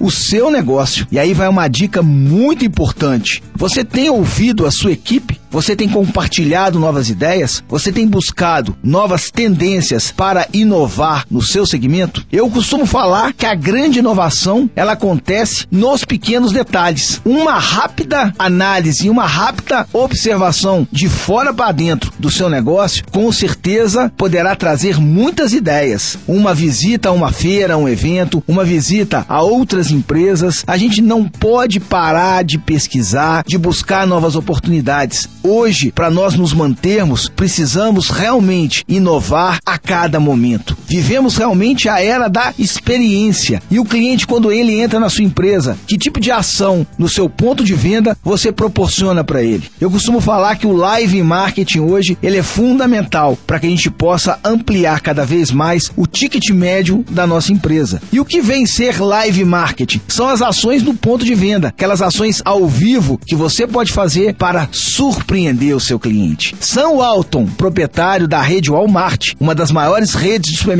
o seu negócio. E aí vai uma dica muito importante. Você tem ouvido a sua equipe? Você tem compartilhado novas ideias? Você tem buscado novas tendências para inovar no seu segmento? Eu costumo falar que a grande inovação ela acontece nos pequenos detalhes. Uma rápida análise, uma rápida observação de fora para dentro do seu negócio, com certeza poderá trazer muitas ideias. Uma visita a uma feira, a um evento, uma visita a outras empresas. A gente não pode parar de pesquisar, de buscar novas oportunidades. Hoje, para nós nos mantermos, precisamos realmente inovar a cada momento. Vivemos realmente a era da experiência. E o cliente, quando ele entra na sua empresa, que tipo de ação no seu ponto de venda você proporciona para ele? Eu costumo falar que o live marketing hoje ele é fundamental para que a gente possa ampliar cada vez mais o ticket médio da nossa empresa. E o que vem ser live marketing? São as ações no ponto de venda, aquelas ações ao vivo que você pode fazer para surpreender o seu cliente. Sam Walton, proprietário da rede Walmart, uma das maiores redes de supermercados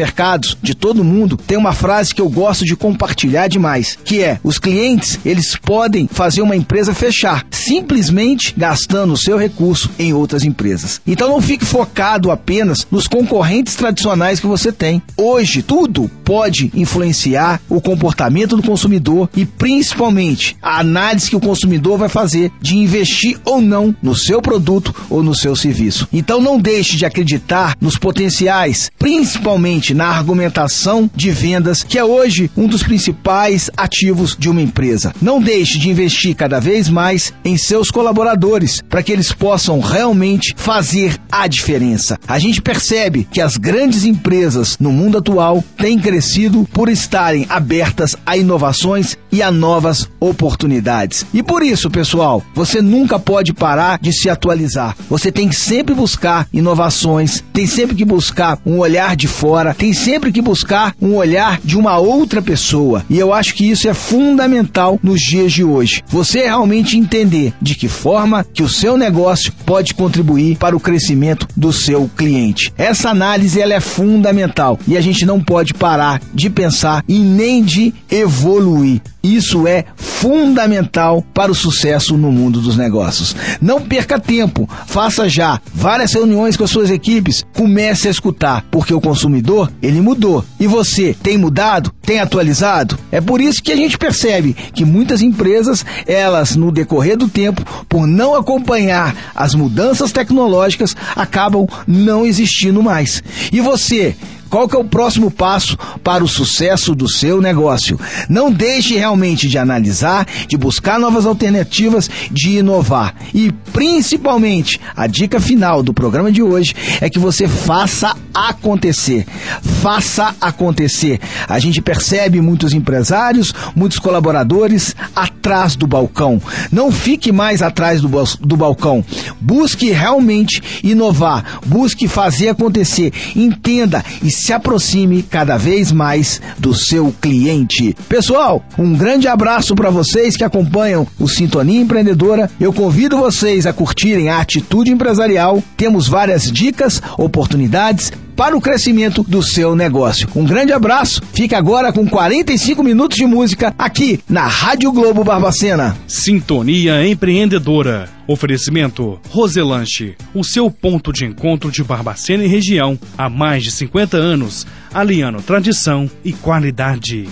de todo mundo, tem uma frase que eu gosto de compartilhar demais, que é: os clientes, eles podem fazer uma empresa fechar, simplesmente gastando o seu recurso em outras empresas. Então não fique focado apenas nos concorrentes tradicionais que você tem. Hoje, tudo pode influenciar o comportamento do consumidor e principalmente a análise que o consumidor vai fazer de investir ou não no seu produto ou no seu serviço. Então não deixe de acreditar nos potenciais, principalmente na argumentação de vendas, que é hoje um dos principais ativos de uma empresa. Não deixe de investir cada vez mais em seus colaboradores, para que eles possam realmente fazer a diferença. A gente percebe que as grandes empresas no mundo atual têm crescido por estarem abertas a inovações e a novas oportunidades. E por isso, pessoal, você nunca pode parar de se atualizar. Você tem que sempre buscar inovações, tem sempre que buscar um olhar de fora, tem sempre que buscar um olhar de uma outra pessoa. E eu acho que isso é fundamental nos dias de hoje. Você realmente entender de que forma que o seu negócio pode contribuir para o crescimento do seu cliente. Essa análise ela é fundamental e a gente não pode parar de pensar e nem de evoluir. Isso é fundamental para o sucesso no mundo dos negócios. Não perca tempo, faça já várias reuniões com as suas equipes, comece a escutar, porque o consumidor, ele mudou. E você tem mudado? Tem atualizado? É por isso que a gente percebe que muitas empresas, elas no decorrer do tempo, por não acompanhar as mudanças tecnológicas, acabam não existindo mais. E você qual que é o próximo passo para o sucesso do seu negócio? Não deixe realmente de analisar, de buscar novas alternativas, de inovar. E principalmente, a dica final do programa de hoje é que você faça acontecer. Faça acontecer. A gente percebe muitos empresários, muitos colaboradores atrás do balcão. Não fique mais atrás do, do balcão. Busque realmente inovar. Busque fazer acontecer. Entenda e se aproxime cada vez mais do seu cliente. Pessoal, um grande abraço para vocês que acompanham o Sintonia Empreendedora. Eu convido vocês a curtirem a atitude empresarial. Temos várias dicas, oportunidades para o crescimento do seu negócio. Um grande abraço. Fica agora com 45 minutos de música aqui na Rádio Globo Barbacena. Sintonia Empreendedora. Oferecimento Roselanche, o seu ponto de encontro de Barbacena e região há mais de 50 anos, aliando tradição e qualidade.